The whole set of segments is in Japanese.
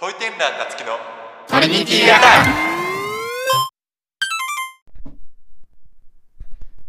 トイテンラーたつきのトリニティアタック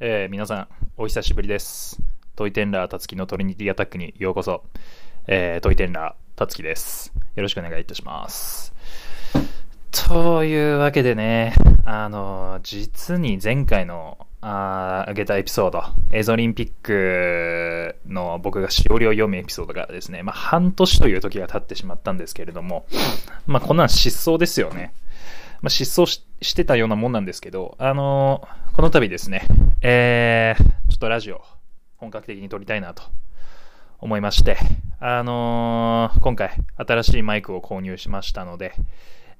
えー、皆さん、お久しぶりです。トイテンラーたつきのトリニティアタックにようこそ。えー、トイテンラーたつきです。よろしくお願いいたします。というわけでね、あの、実に前回の、あげたエピソード、エゾリンピックの僕がしおりを読むエピソードがですね、まあ、半年という時が経ってしまったんですけれども、まあ、こんなん失踪ですよね。まあ、失踪ししてたようなもんなんですけど、あのーこの度ですね、えー、ちょっとラジオ、本格的に撮りたいなと思いまして、あのー今回、新しいマイクを購入しましたので、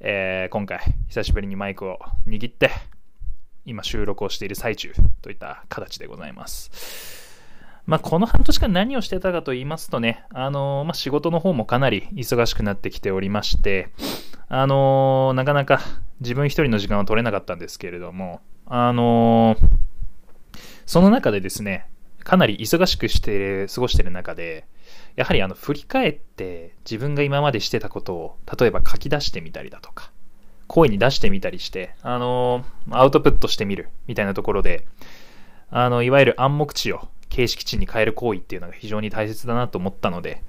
えー今回、久しぶりにマイクを握って、今収録をしている最中といった形でございます。まあ、この半年間何をしてたかと言いますとね、あのーまあ、仕事の方もかなり忙しくなってきておりまして、あのーなかなか自分一人の時間は取れなかったんですけれども、あのーその中でですね、かなり忙しくして、過ごしてる中で、やはりあの、振り返って自分が今までしてたことを、例えば書き出してみたりだとか、声に出してみたりして、あのアウトプットしてみるみたいなところで、あの、いわゆる暗黙知を形式値に変える行為っていうのが非常に大切だなと思ったので、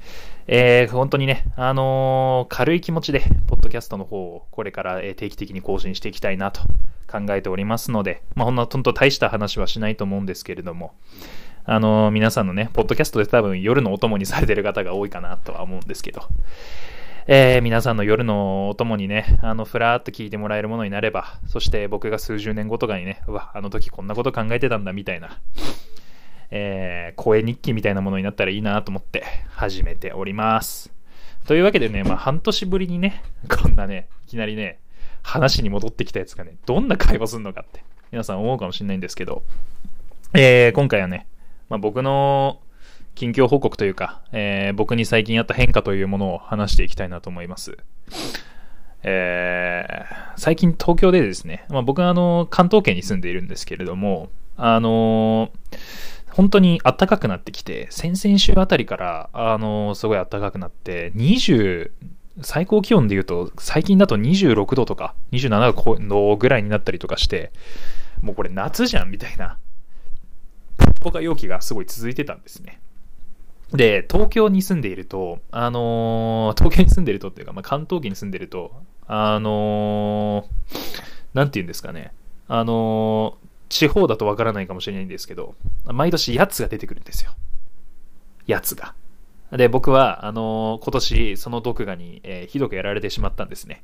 えー本当にね、あのー軽い気持ちで、ポッドキャストの方をこれから定期的に更新していきたいなと考えておりますので、まあ、ほんのほんと大した話はしないと思うんですけれども、あのー皆さんのね、ポッドキャストで多分夜のお供にされてる方が多いかなとは思うんですけど、えー皆さんの夜のお供にね、あの、ふらーっと聞いてもらえるものになれば、そして僕が数十年後とかにね、うわ、あの時こんなこと考えてたんだみたいな、えー声日記みたいなものになったらいいなと思って始めております。というわけでね、まあ、半年ぶりにね、こんなね、いきなりね、話に戻ってきたやつがね、どんな会話するのかって、皆さん思うかもしれないんですけど、えー今回はね、まあ、僕の近況報告というか、えー僕に最近あった変化というものを話していきたいなと思います。えー最近東京でですね、まあ、僕はあの関東圏に住んでいるんですけれども、あの本当に暖かくなってきて、先々週あたりから、あのすごい暖かくなって、20、最高気温で言うと、最近だと26度とか、27度ぐらいになったりとかして、もうこれ夏じゃんみたいな、ポッポカ陽気がすごい続いてたんですね。で、東京に住んでいると、あのー東京に住んでいるとっていうか、まあ、関東圏に住んでいると、あのーなんて言うんですかね、あの地方だとわからないかもしれないんですけど、毎年やつが出てくるんですよ。やつが。で、僕は、あのー今年、その毒牙に、えーひどくやられてしまったんですね。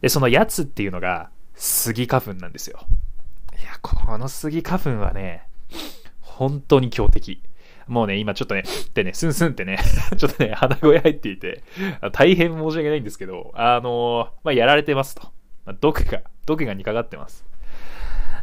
で、そのやつっていうのが、スギ花粉なんですよ。いや、このスギ花粉はね、本当に強敵。もうね、今ちょっとね、ってね、スンスンってね、ちょっとね、鼻声入っていて、大変申し訳ないんですけど、あのーまあ、やられてますと。毒が、毒がにかかってます。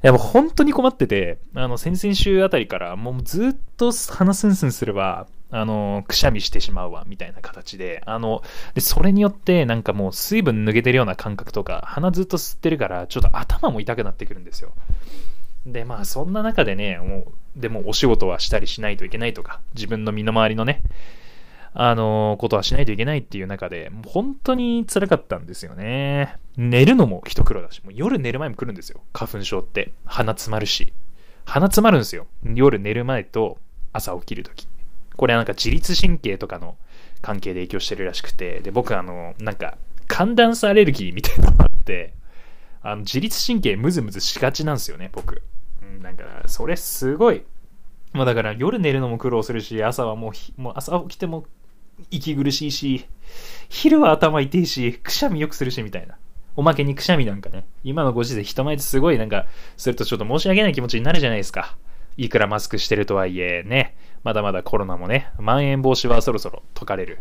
や、もう本当に困ってて、あの、先々週あたりから、もうずっと鼻スンスンすれば、あの、くしゃみしてしまうわ、みたいな形で、あの、で、それによって、なんかもう水分抜けてるような感覚とか、鼻ずっと吸ってるから、ちょっと頭も痛くなってくるんですよ。で、まあ、そんな中でね、もう、でもお仕事はしたりしないといけないとか、自分の身の回りのね、あのことはしないといけないっていう中で、もう本当に辛かったんですよね。寝るのも一苦労だし、もう夜寝る前も来るんですよ。花粉症って。鼻詰まるし。鼻詰まるんですよ。夜寝る前と朝起きるとき。これはなんか自律神経とかの関係で影響してるらしくて、で、僕あの、なんか、寒暖差アレルギーみたいなのがあって、あの、自律神経ムズムズしがちなんですよね、僕。うん、なんか、それすごい、まあだから夜寝るのも苦労するし、朝はもう、もう朝起きても息苦しいし、昼は頭痛いし、くしゃみよくするし、みたいな。おまけにくしゃみなんかね、今のご時世人前ですごいなんか、するとちょっと申し訳ない気持ちになるじゃないですか。いくらマスクしてるとはいえ、ね、まだまだコロナもね、まん延防止はそろそろ解かれる。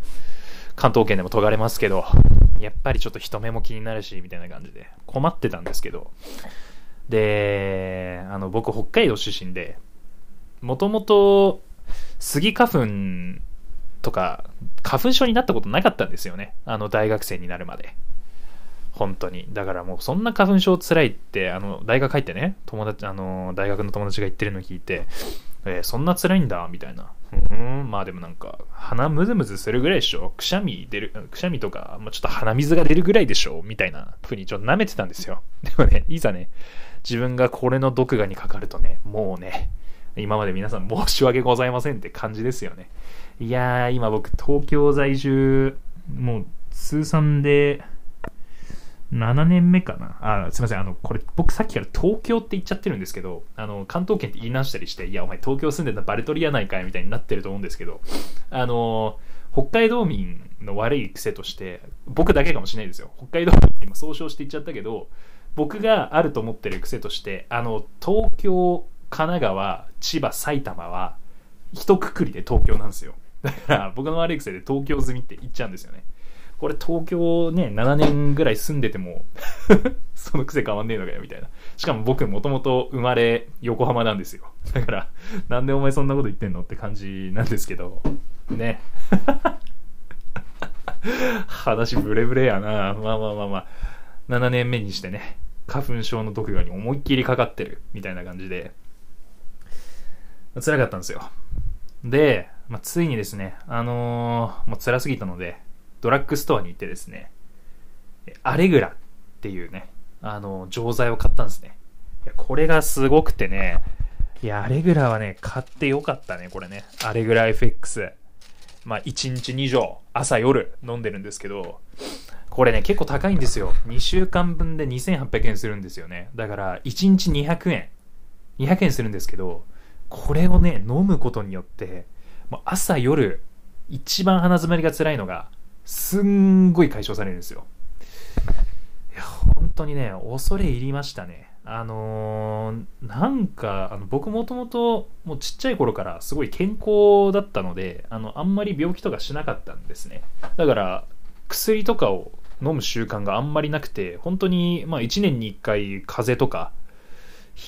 関東圏でも解かれますけど、やっぱりちょっと人目も気になるし、みたいな感じで困ってたんですけど、で、あの、僕北海道出身で、もともと、スギ花粉とか、花粉症になったことなかったんですよね。あの、大学生になるまで。本当に。だからもう、そんな花粉症辛いって、あの、大学入ってね、友達、あの、大学の友達が言ってるの聞いて、えーそんな辛いんだ、みたいな。うん、まあでもなんか、鼻ムズムズするぐらいでしょくしゃみ出る、くしゃみとか、まあ、ちょっと鼻水が出るぐらいでしょみたいな風にちょっと舐めてたんですよ。でもね、いざね、自分がこれの毒牙にかかるとね、もうね、今まで皆さん申し訳ございませんって感じですよね。いやー、今僕東京在住、もう通算で、7年目かな。あ、すいません。あの、これ、僕さっきから東京って言っちゃってるんですけど、あの、関東圏って言い直したりして、いや、お前東京住んでたバレトリやないかいみたいになってると思うんですけど、あの、北海道民の悪い癖として、僕だけかもしれないですよ。北海道民って今総称して言っちゃったけど、僕があると思ってる癖として、あの、東京、神奈川、千葉、埼玉は、一括りで東京なんですよ。だから、僕の悪い癖で東京済みって言っちゃうんですよね。これ東京ね、7年ぐらい住んでても、その癖変わんねえのかよ、みたいな。しかも僕もともと生まれ横浜なんですよ。だから、なんでお前そんなこと言ってんのって感じなんですけど、ね。話ブレブレやな。まあまあまあまあ。7年目にしてね、花粉症の毒牙に思いっきりかかってる、みたいな感じで、辛かったんですよ。で、まあ、ついにですね、あのーもう辛すぎたので、ドラッグストアに行ってですね、アレグラっていうね、あの、錠剤を買ったんですね。いや、これがすごくてね、いや、アレグラはね、買ってよかったね、これね。アレグラ FX。まあ、1日2錠、朝夜飲んでるんですけど、これね、結構高いんですよ。2週間分で2800円するんですよね。だから、1日200円。200円するんですけど、これをね、飲むことによって、もう朝夜、一番鼻詰まりが辛いのが、すんごい解消されるんですよ。いや、本当にね、恐れ入りましたね。あのーなんか、あの僕もともと、もうちっちゃい頃からすごい健康だったので、あの、あんまり病気とかしなかったんですね。だから、薬とかを飲む習慣があんまりなくて、本当に、まあ1年に1回風邪とか、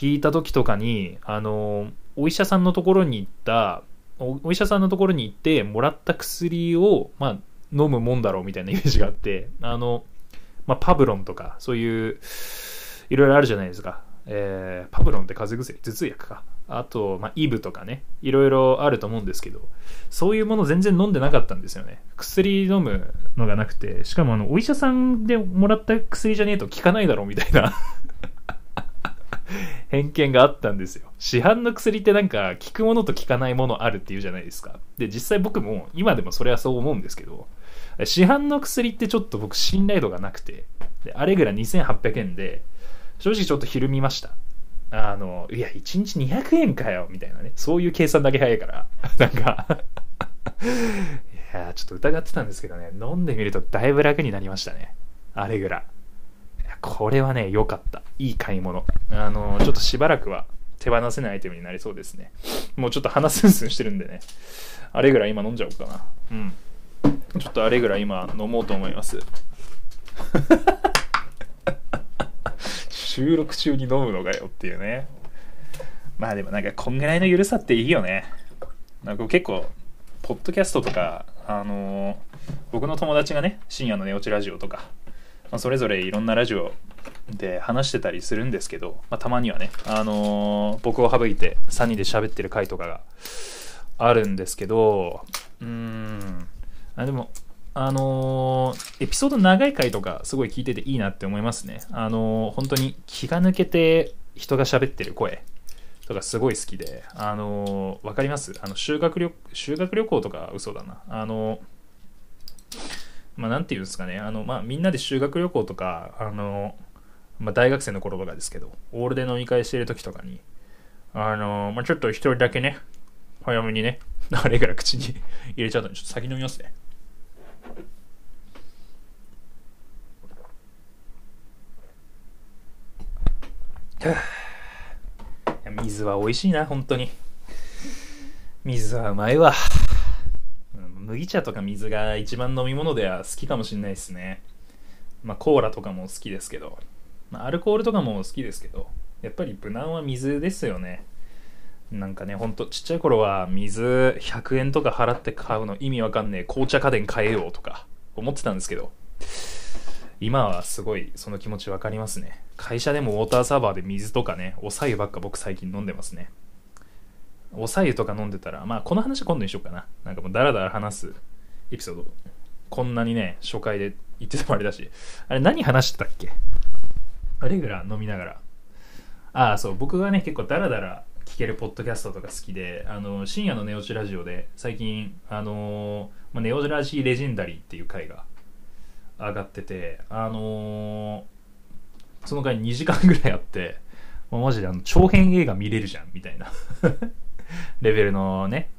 引いた時とかに、あの、お医者さんのところに行った、お医者さんのところに行ってもらった薬を、まあ、飲むもんだろうみたいなイメージがあって、あの、まあ、パブロンとか、そういう、いろいろあるじゃないですか。えーパブロンって風邪薬、頭痛薬か。あと、まあ、イブとかね、いろいろあると思うんですけど、そういうもの全然飲んでなかったんですよね。薬飲むのがなくて、しかもあの、お医者さんでもらった薬じゃねえと効かないだろうみたいな 偏見があったんですよ。市販の薬ってなんか効くものと効かないものあるっていうじゃないですか。で、実際僕も今でもそれはそう思うんですけど、市販の薬ってちょっと僕信頼度がなくて、であれぐらい2800円で、正直ちょっとひるみました。あの、いや、1日200円かよ、みたいなね。そういう計算だけ早いから。なんかいや、ちょっと疑ってたんですけどね、飲んでみるとだいぶ楽になりましたね。あれぐらい。いやこれはね、良かった。いい買い物。あの、ちょっとしばらくは手放せないアイテムになりそうですね。もうちょっと鼻スンスンしてるんでね。あれぐらい今飲んじゃおうかな。うん。ちょっとあれぐらい今飲もうと思います。収録中に飲むのかよっていうね。まあでもなんかこんぐらいの緩さっていいよね。なんか結構、ポッドキャストとか、あのー僕の友達がね、深夜の寝落ちラジオとか、まあ、それぞれいろんなラジオで話してたりするんですけど、まあ、たまにはね、あのー僕を省いて3人で喋ってる回とかがあるんですけど、うん、あでも、あのーエピソード長い回とかすごい聞いてていいなって思いますね。あのー本当に気が抜けて人が喋ってる声とかすごい好きで、あのーわかります？あの修学旅修学旅行とか嘘だな。あのーまあ、なんていうんですかね、あの、まあ、みんなで修学旅行とか、あの、まあ、大学生の頃とかですけど、オールで飲み会してる時とかに、あの、まあ、ちょっと一人だけね、早めにね、あれから口に 入れちゃったんで、ちょっと先飲みますね。水は美味しいな、本当に。水はうまいわ。麦茶とか水が一番飲み物では好きかもしれないですね。まあコーラとかも好きですけど、まあ、アルコールとかも好きですけど、やっぱり無難は水ですよね。なんかね、ほんとちっちゃい頃は水100円とか払って買うの意味わかんねえ紅茶家電買えようとか思ってたんですけど、今はすごいその気持ちわかりますね。会社でもウォーターサーバーで水とかね、お白湯ばっか僕最近飲んでますね。おさゆとか飲んでたら、まあこの話今度にしようかな。なんかもうダラダラ話すエピソード。こんなにね、初回で言っててもあれだし。あれ何話してたっけ？レギュラー飲みながら。ああ、そう、僕はね、結構ダラダラ聞けるポッドキャストとか好きで、あの、深夜のネオチラジオで、最近、あのま、ネオジラジーレジェンダリーっていう回が上がってて、あのその回2時間ぐらいあって、もうマジであの長編映画見れるじゃんみたいな レベルのね、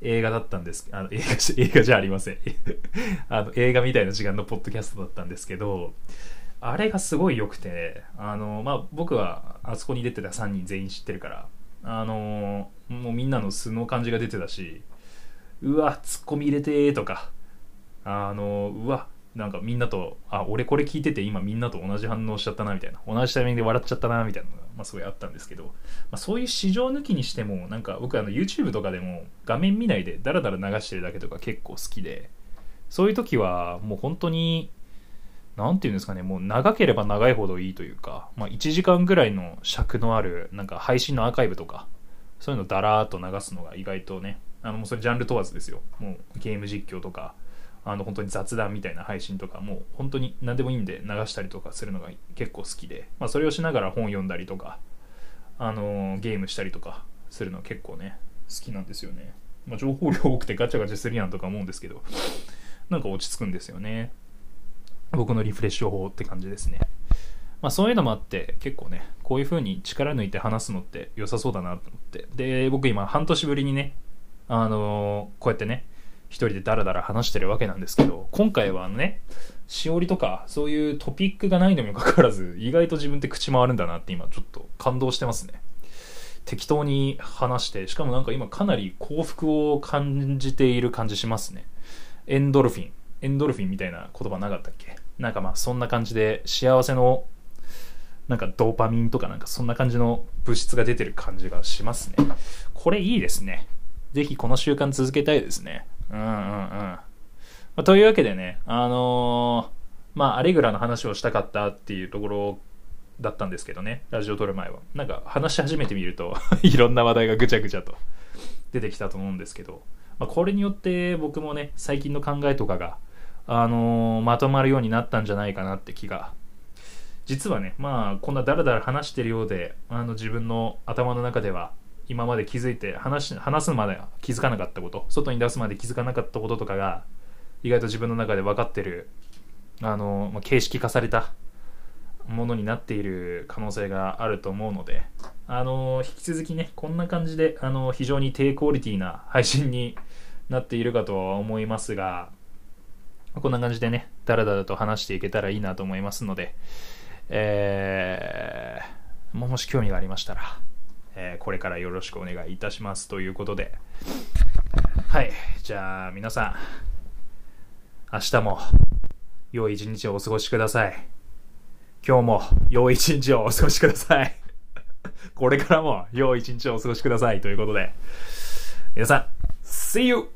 映画だったんです。あの映画映画じゃありません。あの映画みたいな時間のポッドキャストだったんですけどあれがすごい良くてあの、まあ、僕はあそこに出てた3人全員知ってるからあのもうみんなの素の感じが出てたしうわツッコミ入れてとかあのうわなんかみんなと、あ、俺これ聞いてて今みんなと同じ反応しちゃったなみたいな、同じタイミングで笑っちゃったなみたいなの、まあ、すごいあったんですけど、まあ、そういう市場抜きにしても、なんか僕あの YouTube とかでも画面見ないでダラダラ流してるだけとか結構好きで、そういう時はもう本当に、なんていうんですかね、もう長ければ長いほどいいというか、まあ、1時間ぐらいの尺のある、なんか配信のアーカイブとか、そういうのだらーっと流すのが意外とね、あのもうそれジャンル問わずですよ。もうゲーム実況とか、あの本当に雑談みたいな配信とかもう本当に何でもいいんで流したりとかするのが結構好きで、まあ、それをしながら本読んだりとか、あのゲームしたりとかするの結構ね好きなんですよね、まあ、情報量多くてガチャガチャするやんとか思うんですけどなんか落ち着くんですよね。僕のリフレッシュ法って感じですね。まあそういうのもあって結構ねこういう風に力抜いて話すのって良さそうだなと思って。で僕今半年ぶりにねあのー、こうやってね一人でダラダラ話してるわけなんですけど、今回はあのね、しおりとか、そういうトピックがないのにもかかわらず、意外と自分って口回るんだなって今ちょっと感動してますね。適当に話して、しかもなんか今かなり幸福を感じている感じしますね。エンドルフィン。エンドルフィンみたいな言葉なかったっけ？なんかまあそんな感じで幸せのなんかドーパミンとかなんかそんな感じの物質が出てる感じがしますね。これいいですね。ぜひこの習慣続けたいですね。うんうんうん。ま、というわけでね、あのー、まあ、アレグラの話をしたかったっていうところだったんですけどね、ラジオ撮る前は。なんか話し始めてみると いろんな話題がぐちゃぐちゃと出てきたと思うんですけど、まあ、これによって僕もね、最近の考えとかが、あのー、まとまるようになったんじゃないかなって気が。実はね、まあ、こんなダラダラ話してるようで、あの自分の頭の中では、今まで気づいて話話すまで気づかなかったこと外に出すまで気づかなかったこととかが意外と自分の中で分かってるあの、まあ、形式化されたものになっている可能性があると思うのであの引き続きねこんな感じであの非常に低クオリティな配信になっているかとは思いますがこんな感じでねだらだらと話していけたらいいなと思いますのでえー、もし興味がありましたらえー、これからよろしくお願いいたしますということで、はい、じゃあ皆さん、明日も良い一日をお過ごしください。今日も良い一日をお過ごしください。これからも良い一日をお過ごしくださいということで、皆さん、See you!